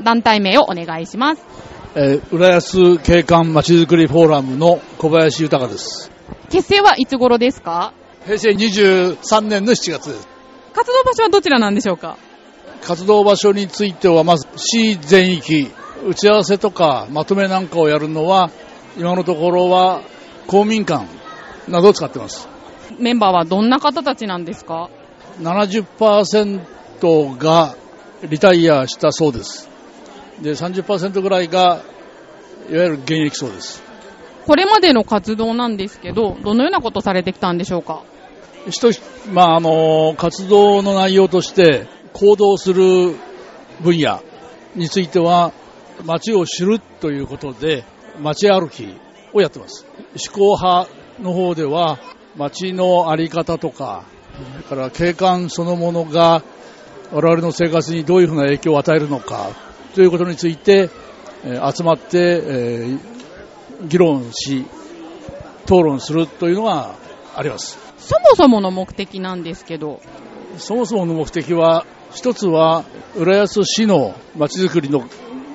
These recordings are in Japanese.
と団体名をお願いします。えー、浦安景観まちづくりフォーラムの小林豊です。結成はいつ頃ですか？平成23年の7月です。活動場所はどちらなんでしょうか？活動場所については、まず市全域、打ち合わせとかまとめなんかをやるのは、今のところは公民館などを使ってます。メンバーはどんな方たちなんですか？70%がリタイアしたそうです。で、30%ぐらいが、いわゆる現役そうです。これまでの活動なんですけど、どのようなことされてきたんでしょうか？一つ、まあ、あの、活動の内容として、行動する分野については、街を知るということで、街歩きをやってます。思考派の方では、街のあり方とか、それから景観そのものが我々の生活にどういうふうな影響を与えるのかということについて、えー集まって、えー議論し、討論するというのがあります。そもそもの目的なんですけど、そもそもの目的は、一つは、浦安市のまちづくりの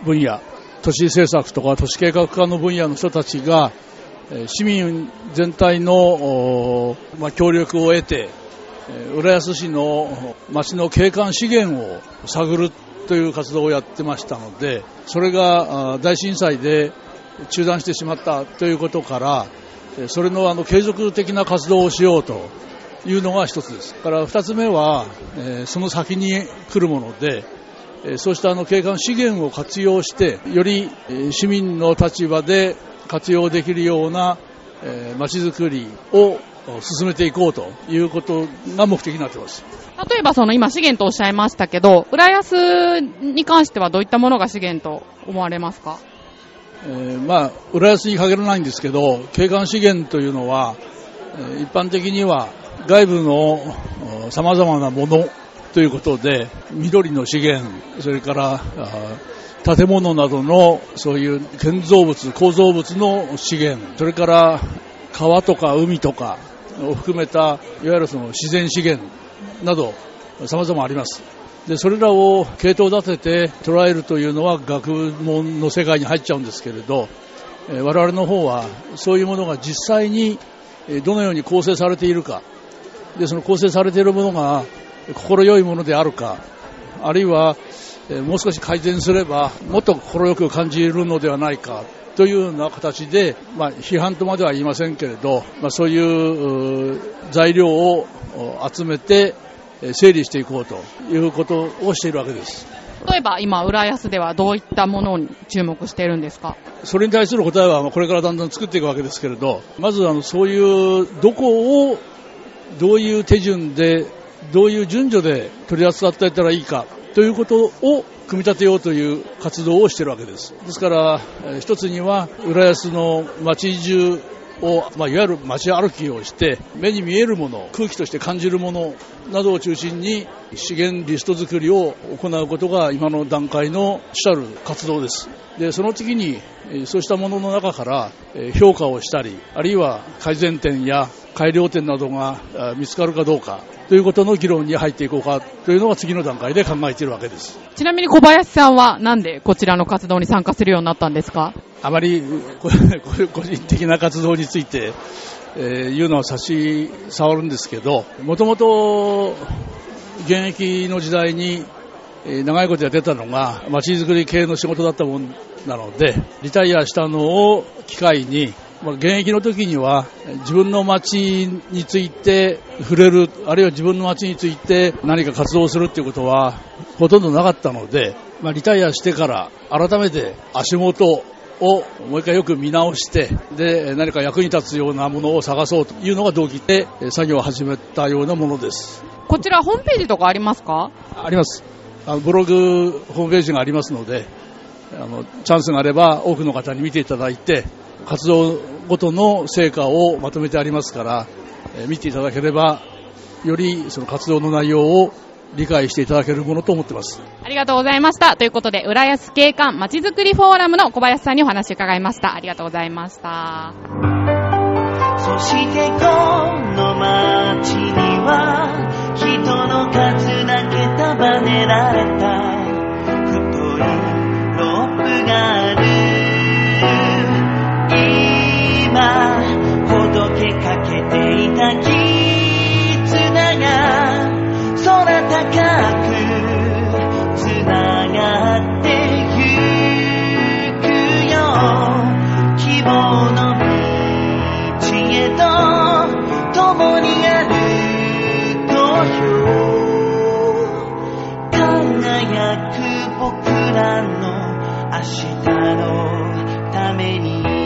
分野、都市政策とか都市計画課の分野の人たちが、えー市民全体の、まあ、協力を得て、えー浦安市の町の景観資源を探るという活動をやってましたので、それが大震災で中断してしまったということから、それのあの継続的な活動をしようというのが一つです。から二つ目は、えその先に来るもので、えそうしたあの景観資源を活用して、より市民の立場で活用できるようなえー街づくりを進めていこうということが目的になっています。例えばその今資源とおっしゃいましたけど、浦安に関してはどういったものが資源と思われますか？えーまあ、浦安に限らないんですけど、景観資源というのは、えー一般的には外部のさまざまなものということで、緑の資源、それから建物などのそういう建造物、構造物の資源、それから川とか海とかを含めた、いわゆるその自然資源など、様々あります。で、それらを系統立てて捉えるというのは学問の世界に入っちゃうんですけれど、我々の方はそういうものが実際にどのように構成されているか、で、その構成されているものが心よいものであるか、あるいは、もう少し改善すればもっと心よく感じるのではないかというような形で、まあ、批判とまでは言いませんけれど、まあ、そういう材料をお集めてえー整理していこうということをしているわけです。例えば今、浦安ではどういったものに注目しているんですか？それに対する答えはまあこれからだんだん作っていくわけですけれど、まずあのそういうどこをどういう手順で、どういう順序で取り扱っていったらいいかということを組み立てようという活動をしているわけです。ですから、一つには浦安の街中を、まあ、いわゆる街歩きをして、目に見えるもの、空気として感じるものなどを中心に資源リスト作りを行うことが今の段階の主たる活動です。で、その次に、えそうしたものの中から、え評価をしたり、あるいは改善点や改良点などが見つかるかどうかということの議論に入っていこうかというのが次の段階で考えているわけです。ちなみに小林さんはなんでこちらの活動に参加するようになったんですか？あまり個人的な活動について、えー言うのは差し障るんですけど、もともと現役の時代に、えー長いことやってたのが、街づくり系の仕事だったもんなので、リタイアしたのを機会に、まあ現役の時には自分の街について触れる、あるいは自分の街について何か活動するっていうことはほとんどなかったので、まあ、リタイアしてから改めて足元をもう一回よく見直して、で、何か役に立つようなものを探そうというのが動機でえー作業を始めたようなものです。こちらホームページとかありますか？あります。あのブログ、ホームページがありますので、あの、チャンスがあれば多くの方に見ていただいて、活動ごとの成果をまとめてありますから、えー見ていただければ、よりその活動の内容を理解していただけるものと思ってます。ありがとうございました。ということで、浦安景観まちづくりフォーラムの小林さんにお話を伺いました。ありがとうございました。く僕らの明日のために。